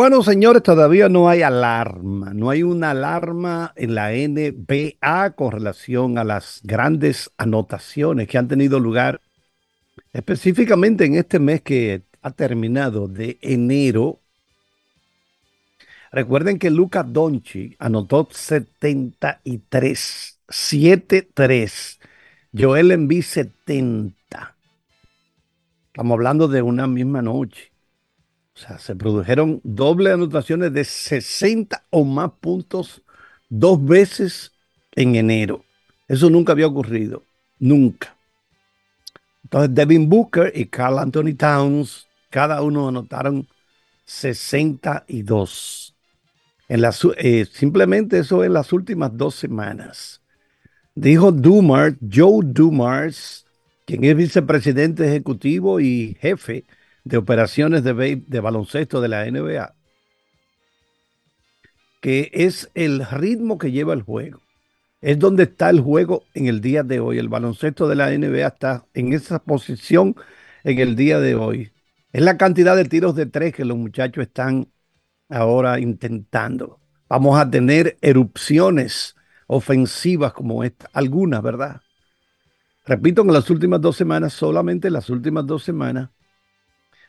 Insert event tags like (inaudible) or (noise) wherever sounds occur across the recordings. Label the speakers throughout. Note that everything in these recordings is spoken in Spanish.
Speaker 1: Bueno, señores, todavía no hay alarma, no hay una alarma en la NBA con relación a las grandes anotaciones que han tenido lugar específicamente en este mes que ha terminado de enero. Recuerden que Luca Donchi anotó 73, 7-3. Joel Embiid 70. Estamos hablando de una misma noche. O sea, se produjeron doble anotaciones de 60 o más puntos dos veces en enero. Eso nunca había ocurrido. Nunca. Entonces, Devin Booker y Carl Anthony Towns, cada uno anotaron 62. En la, eh, simplemente eso en las últimas dos semanas. Dijo Dumars, Joe Dumars, quien es vicepresidente ejecutivo y jefe de operaciones de, baloncesto de la NBA, que es el ritmo que lleva el juego. Es donde está el juego en el día de hoy. El baloncesto de la NBA está en esa posición en el día de hoy. Es la cantidad de tiros de tres que los muchachos están ahora intentando. Vamos a tener erupciones ofensivas como esta, algunas, ¿verdad? Repito, en las últimas dos semanas, solamente en las últimas dos semanas,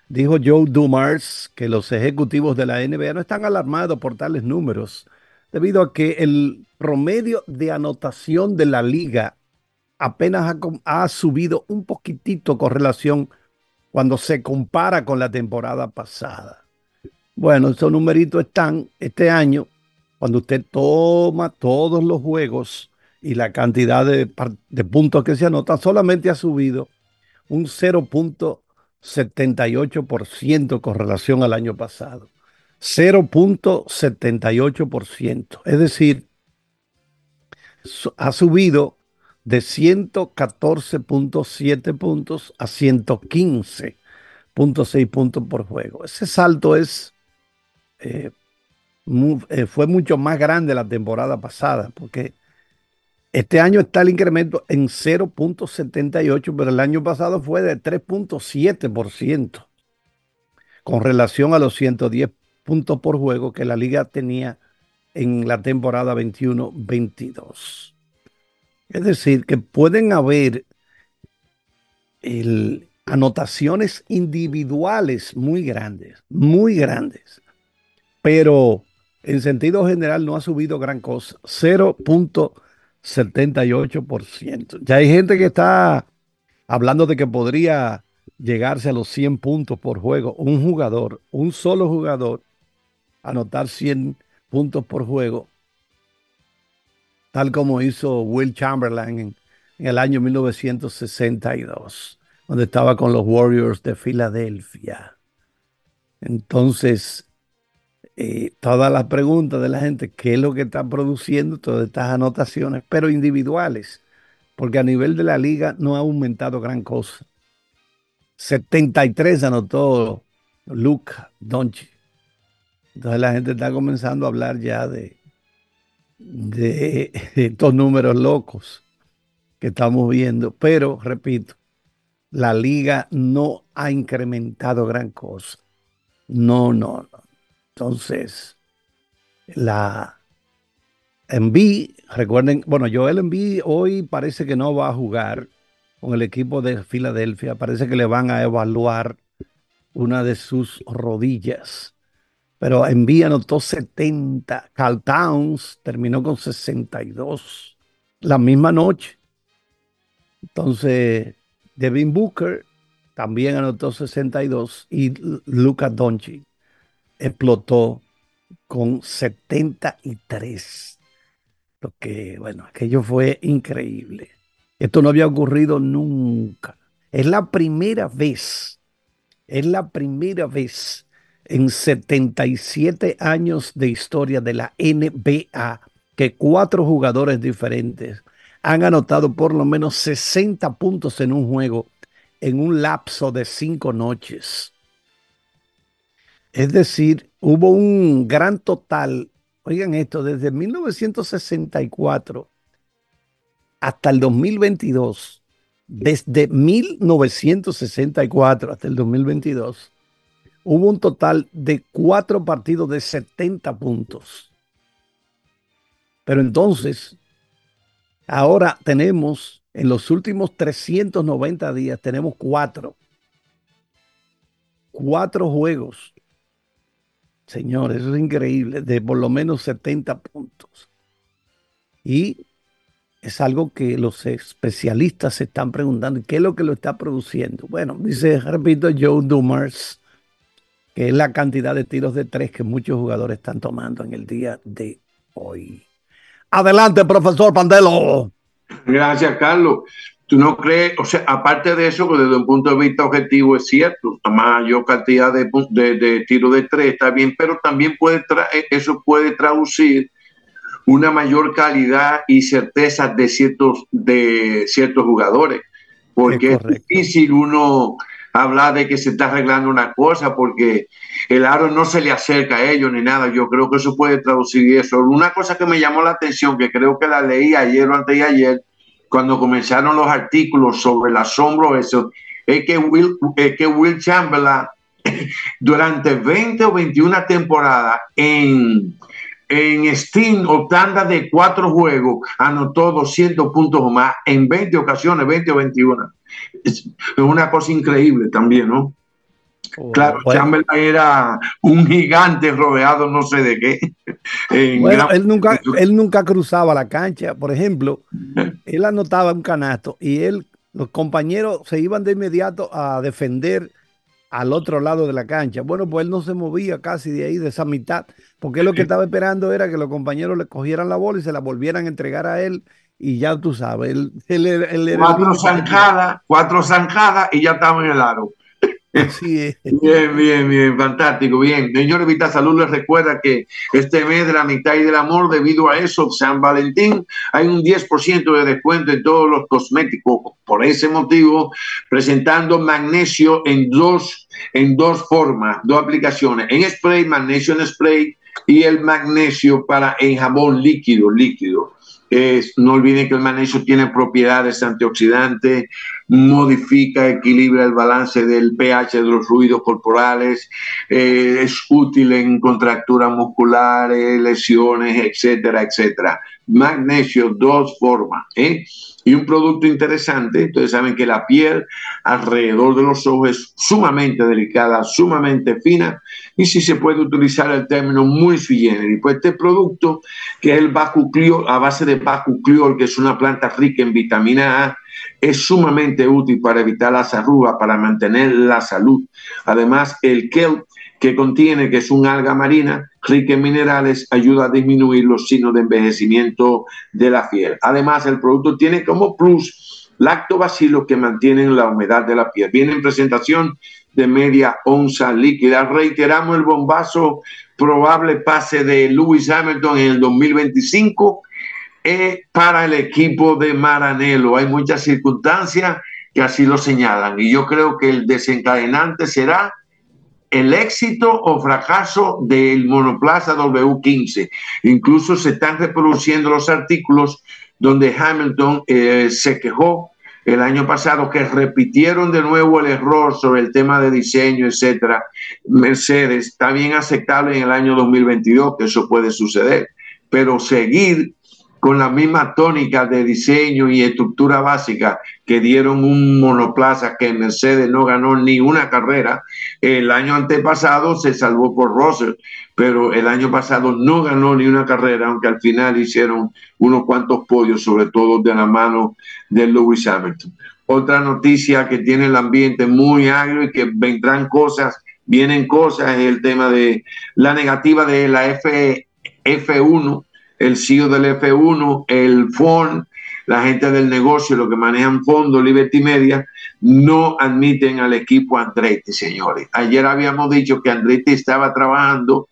Speaker 1: Dijo Joe Dumars que los ejecutivos de la NBA no están alarmados por tales números, debido a que el promedio de anotación de la liga apenas ha, subido un poquitito con relación cuando se compara con la temporada pasada. Bueno, esos numeritos están este año, cuando usted toma todos los juegos y la cantidad de, puntos que se anotan, solamente ha subido un 0.5 78% con relación al año pasado. 0.78%. Es decir, ha subido de 114.7 puntos a 115.6 puntos por juego. Ese salto es eh, eh, fue mucho más grande la temporada pasada, porque este año está el incremento en 0.78, pero el año pasado fue de 3.7% con relación a los 110 puntos por juego que la liga tenía en la temporada 21-22. Es decir, que pueden haber anotaciones individuales muy grandes, muy grandes, pero en sentido general no ha subido gran cosa. 0.78 78%. Ya hay gente que está hablando de que podría llegarse a los 100 puntos por juego. Un jugador, un solo jugador, anotar 100 puntos por juego, tal como hizo Will Chamberlain en, en el año 1962, donde estaba con los Warriors de Filadelfia. Entonces, eh, todas las preguntas de la gente, qué es lo que está produciendo todas estas anotaciones, pero individuales, porque a nivel de la liga no ha aumentado gran cosa. 73 anotó Luca Doncic. Entonces la gente está comenzando a hablar ya de, de (laughs) estos números locos que estamos viendo, pero repito, la liga no ha incrementado gran cosa. No, no, no. Entonces, la Enví, recuerden, bueno, Joel Enví hoy parece que no va a jugar con el equipo de Filadelfia, parece que le van a evaluar una de sus rodillas. Pero Enví anotó 70, Cal Towns terminó con 62 la misma noche. Entonces, Devin Booker también anotó 62 y Luca Doncic explotó con 73. Lo que, bueno, aquello fue increíble. Esto no había ocurrido nunca. Es la primera vez, es la primera vez en 77 años de historia de la NBA que cuatro jugadores diferentes han anotado por lo menos 60 puntos en un juego en un lapso de cinco noches. Es decir, hubo un gran total, oigan esto, desde 1964 hasta el 2022, desde 1964 hasta el 2022, hubo un total de cuatro partidos de 70 puntos. Pero entonces, ahora tenemos, en los últimos 390 días, tenemos cuatro. Cuatro juegos Señor, eso es increíble, de por lo menos 70 puntos. Y es algo que los especialistas se están preguntando, ¿qué es lo que lo está produciendo? Bueno, dice, repito, Joe Dumars, que es la cantidad de tiros de tres que muchos jugadores están tomando en el día de hoy. Adelante, profesor Pandelo.
Speaker 2: Gracias, Carlos. ¿Tú no crees? O sea, aparte de eso, que desde un punto de vista objetivo es cierto, la mayor cantidad de, de, de tiros de tres está bien, pero también puede eh, eso puede traducir una mayor calidad y certeza de ciertos, de ciertos jugadores, porque es, difícil uno hablar de que se está arreglando una cosa, porque el aro no se le acerca a ellos ni nada. Yo creo que eso puede traducir eso. Una cosa que me llamó la atención, que creo que la leí ayer o antes de ayer, cuando comenzaron los artículos sobre el asombro, eso, es que Will, que Will Chamberlain (laughs) durante 20 o 21 temporadas en, en Steam o tanda de cuatro juegos anotó 200 puntos o más en 20 ocasiones, 20 o 21. Es una cosa increíble también, ¿no? Claro, Chamberlain era un gigante rodeado no sé de qué. (laughs)
Speaker 1: Bueno, él, nunca, él nunca cruzaba la cancha. Por ejemplo, (laughs) él anotaba un canasto y él, los compañeros se iban de inmediato a defender al otro lado de la cancha. Bueno, pues él no se movía casi de ahí, de esa mitad, porque él lo que estaba esperando era que los compañeros le cogieran la bola y se la volvieran a entregar a él. Y ya tú sabes, él, él,
Speaker 2: cuatro zanjadas, cuatro zanjadas y ya estaba en el aro. (laughs) Bien, bien, bien, fantástico, bien. Señores, Vita Salud les recuerda que este mes de la mitad y del amor, debido a eso, San Valentín, hay un 10% de descuento en todos los cosméticos. Por ese motivo, presentando magnesio en dos, en dos formas, dos aplicaciones, en spray, magnesio en spray y el magnesio para en jabón líquido, líquido no olviden que el magnesio tiene propiedades antioxidantes, modifica, equilibra el balance del pH de los fluidos corporales, eh, es útil en contracturas musculares, lesiones, etcétera, etcétera. Magnesio, dos formas. ¿eh? Y un producto interesante, ustedes saben que la piel alrededor de los ojos es sumamente delicada, sumamente fina, y si se puede utilizar el término muy sui Pues este producto, que es el bacucliol, a base de bacucliol, que es una planta rica en vitamina A, es sumamente útil para evitar las arrugas, para mantener la salud. Además, el kelp que contiene, que es un alga marina rica en minerales, ayuda a disminuir los signos de envejecimiento de la piel. Además, el producto tiene como plus lactobacilos que mantienen la humedad de la piel. Viene en presentación de media onza líquida. Reiteramos el bombazo probable pase de Lewis Hamilton en el 2025 eh, para el equipo de Maranello. Hay muchas circunstancias que así lo señalan y yo creo que el desencadenante será el éxito o fracaso del monoplaza W15. Incluso se están reproduciendo los artículos donde Hamilton eh, se quejó el año pasado que repitieron de nuevo el error sobre el tema de diseño, etcétera. Mercedes está bien aceptable en el año 2022 que eso puede suceder, pero seguir con la misma tónica de diseño y estructura básica que dieron un monoplaza que Mercedes no ganó ni una carrera. El año antepasado se salvó por Russell, pero el año pasado no ganó ni una carrera, aunque al final hicieron unos cuantos podios, sobre todo de la mano de Lewis Hamilton. Otra noticia que tiene el ambiente muy agrio y que vendrán cosas, vienen cosas, es el tema de la negativa de la F, F1 el CEO del F1, el FON, la gente del negocio, lo que manejan fondos, Liberty Media, no admiten al equipo Andretti, señores. Ayer habíamos dicho que Andretti estaba trabajando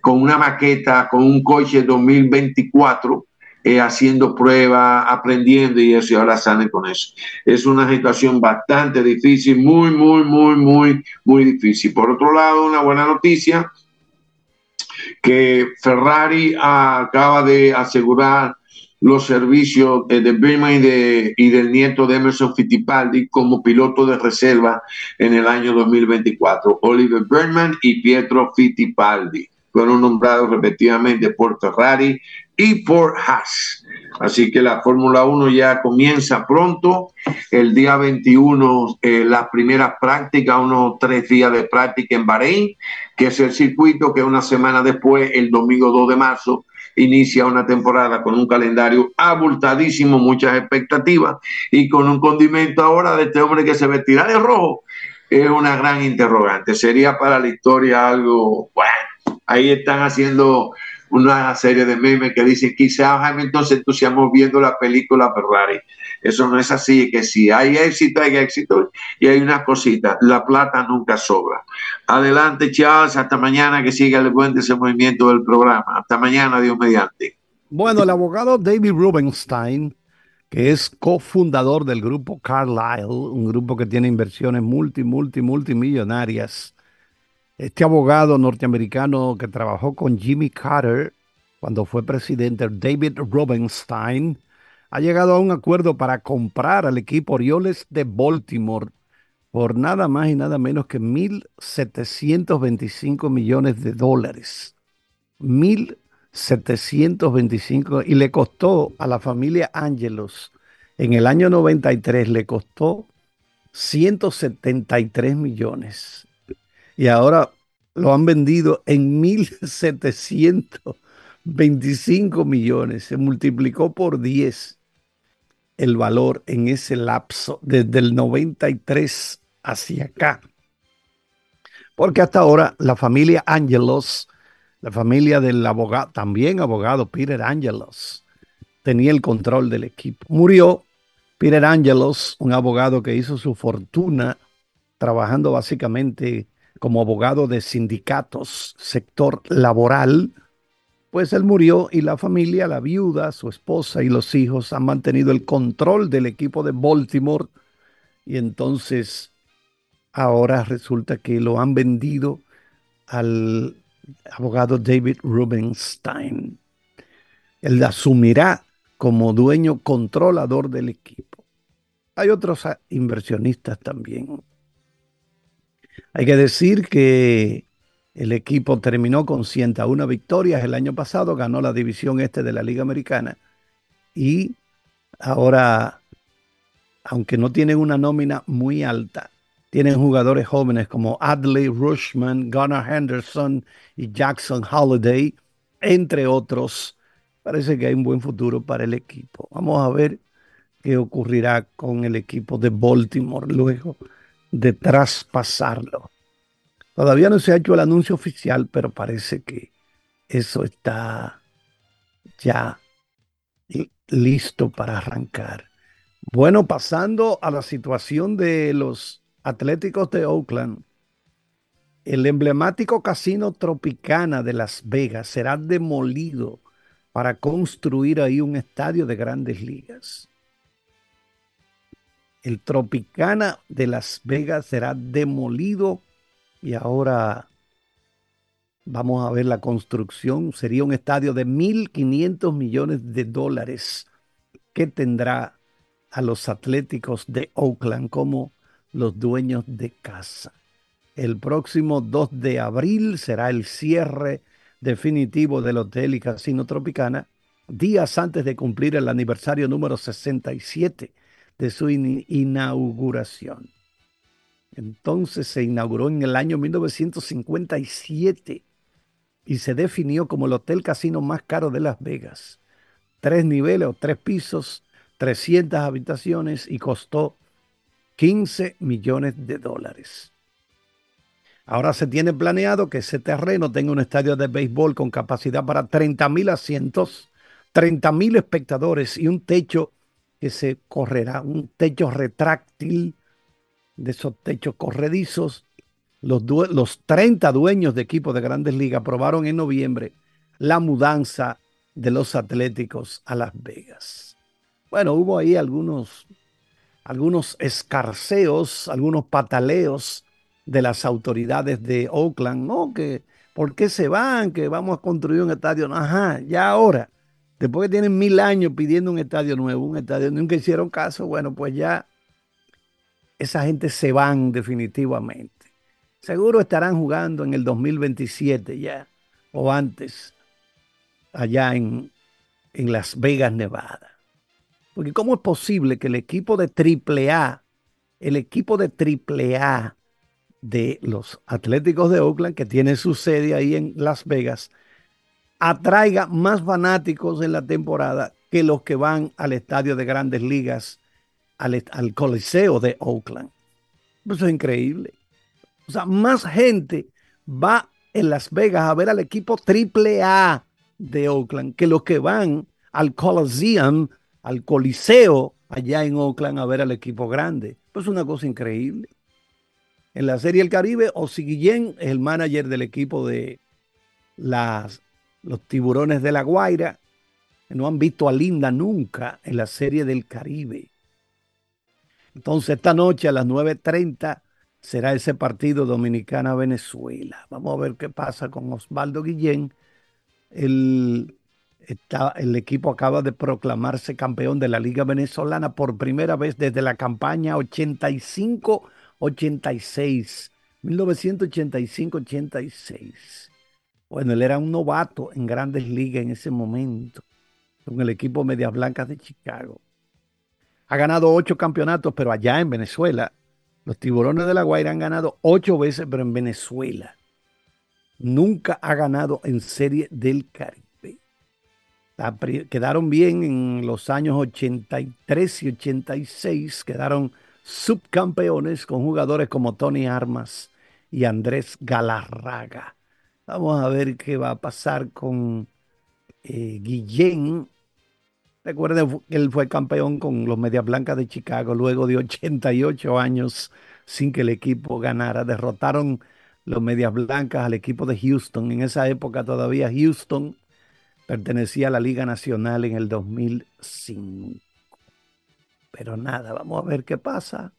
Speaker 2: con una maqueta, con un coche 2024 eh, haciendo pruebas, aprendiendo y eso, y ahora salen con eso. Es una situación bastante difícil, muy, muy, muy, muy, muy difícil. Por otro lado, una buena noticia, que Ferrari acaba de asegurar los servicios de, de, y del nieto de Emerson Fittipaldi como piloto de reserva en el año 2024. Oliver Berman y Pietro Fittipaldi fueron nombrados respectivamente por Ferrari y por Haas. Así que la Fórmula 1 ya comienza pronto, el día 21, eh, las primeras prácticas, unos tres días de práctica en Bahrein, que es el circuito que una semana después, el domingo 2 de marzo, inicia una temporada con un calendario abultadísimo, muchas expectativas y con un condimento ahora de este hombre que se vestirá de rojo. Es una gran interrogante. Sería para la historia algo, bueno, ahí están haciendo una serie de memes que dicen quizá Jaime entonces entusiasmó viendo la película Ferrari. Eso no es así, que si hay éxito, hay éxito y hay una cosita, la plata nunca sobra. Adelante, Charles, hasta mañana que siga el buen desenvolvimiento del programa. Hasta mañana, Dios mediante.
Speaker 1: Bueno, el abogado David Rubenstein, que es cofundador del grupo Carlyle, un grupo que tiene inversiones multi, multi, multimillonarias. Este abogado norteamericano que trabajó con Jimmy Carter cuando fue presidente, David Rubenstein, ha llegado a un acuerdo para comprar al equipo Orioles de Baltimore por nada más y nada menos que 1.725 millones de dólares. 1.725 y le costó a la familia Angelos en el año 93 le costó 173 millones y ahora lo han vendido en 1.725 millones. Se multiplicó por 10 el valor en ese lapso desde el 93 hacia acá. Porque hasta ahora la familia Angelos, la familia del abogado, también abogado Peter Angelos, tenía el control del equipo. Murió Peter Angelos, un abogado que hizo su fortuna trabajando básicamente como abogado de sindicatos, sector laboral, pues él murió y la familia, la viuda, su esposa y los hijos han mantenido el control del equipo de Baltimore y entonces ahora resulta que lo han vendido al abogado David Rubenstein. Él asumirá como dueño controlador del equipo. Hay otros inversionistas también. Hay que decir que el equipo terminó con 101 victorias el año pasado, ganó la división este de la Liga Americana y ahora, aunque no tienen una nómina muy alta, tienen jugadores jóvenes como Adley Rushman, Gunnar Henderson y Jackson Holiday, entre otros. Parece que hay un buen futuro para el equipo. Vamos a ver qué ocurrirá con el equipo de Baltimore luego de traspasarlo. Todavía no se ha hecho el anuncio oficial, pero parece que eso está ya listo para arrancar. Bueno, pasando a la situación de los Atléticos de Oakland, el emblemático casino Tropicana de Las Vegas será demolido para construir ahí un estadio de grandes ligas. El Tropicana de Las Vegas será demolido y ahora vamos a ver la construcción. Sería un estadio de 1.500 millones de dólares que tendrá a los Atléticos de Oakland como los dueños de casa. El próximo 2 de abril será el cierre definitivo del Hotel y Casino Tropicana, días antes de cumplir el aniversario número 67 de su inauguración. Entonces se inauguró en el año 1957 y se definió como el hotel casino más caro de Las Vegas. Tres niveles o tres pisos, 300 habitaciones y costó 15 millones de dólares. Ahora se tiene planeado que ese terreno tenga un estadio de béisbol con capacidad para 30 mil asientos, 30 mil espectadores y un techo que se correrá, un techo retráctil de esos techos corredizos. Los, los 30 dueños de equipos de grandes ligas aprobaron en noviembre la mudanza de los Atléticos a Las Vegas. Bueno, hubo ahí algunos, algunos escarceos, algunos pataleos de las autoridades de Oakland, ¿no? Que, ¿por qué se van? Que vamos a construir un estadio. Ajá, ya ahora, después que tienen mil años pidiendo un estadio nuevo, un estadio, nunca hicieron caso, bueno, pues ya esa gente se van definitivamente. Seguro estarán jugando en el 2027 ya, o antes, allá en, en Las Vegas, Nevada. Porque ¿cómo es posible que el equipo de AAA, el equipo de AAA de los Atléticos de Oakland, que tiene su sede ahí en Las Vegas, atraiga más fanáticos en la temporada que los que van al estadio de grandes ligas, al, Coliseo de Oakland. Eso es increíble. O sea, más gente va en Las Vegas a ver al equipo AAA de Oakland que los que van al Coliseum, al Coliseo allá en Oakland a ver al equipo grande. Pues es una cosa increíble en la Serie del Caribe. Osi Guillén es el manager del equipo de las, los Tiburones de la Guaira. no han visto a Linda nunca en la Serie del Caribe. Entonces, esta noche a las 9.30 será ese partido Dominicana-Venezuela. Vamos a ver qué pasa con Osvaldo Guillén. El, está, el equipo acaba de proclamarse campeón de la Liga Venezolana por primera vez desde la campaña 85 86, 1985-86. Bueno, él era un novato en grandes ligas en ese momento, con el equipo Medias Blancas de Chicago. Ha ganado ocho campeonatos, pero allá en Venezuela. Los tiburones de la Guaira han ganado ocho veces, pero en Venezuela. Nunca ha ganado en Serie del Caribe. Quedaron bien en los años 83 y 86, quedaron subcampeones con jugadores como Tony Armas y Andrés Galarraga. Vamos a ver qué va a pasar con eh, Guillén. Recuerden que él fue campeón con los Medias Blancas de Chicago luego de 88 años sin que el equipo ganara. Derrotaron los Medias Blancas al equipo de Houston. En esa época todavía Houston pertenecía a la Liga Nacional en el 2005. Pero nada, vamos a ver qué pasa.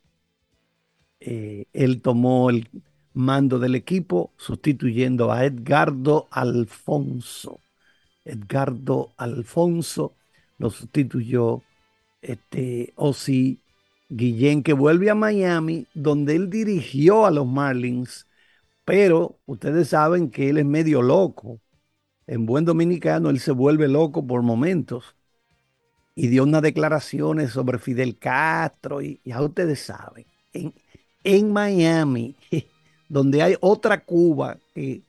Speaker 1: Eh, él tomó el mando del equipo sustituyendo a Edgardo Alfonso. Edgardo Alfonso lo sustituyó este Guillén, que vuelve a Miami, donde él dirigió a los Marlins, pero ustedes saben que él es medio loco. En buen dominicano, él se vuelve loco por momentos y dio unas declaraciones sobre Fidel Castro y ya ustedes saben, en, en Miami, donde hay otra Cuba que,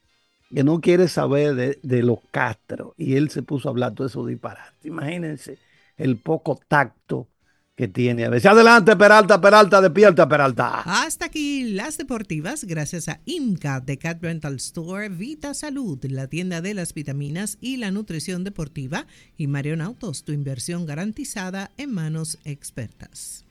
Speaker 1: que no quiere saber de, de, los Castro y él se puso a hablar todo eso disparate. Imagínense el poco tacto que tiene. A veces adelante, Peralta, Peralta, despierta, Peralta.
Speaker 3: Hasta aquí las deportivas, gracias a IMCA de Cat Rental Store, Vita Salud, la tienda de las vitaminas y la nutrición deportiva, y Marion Autos, tu inversión garantizada en manos expertas.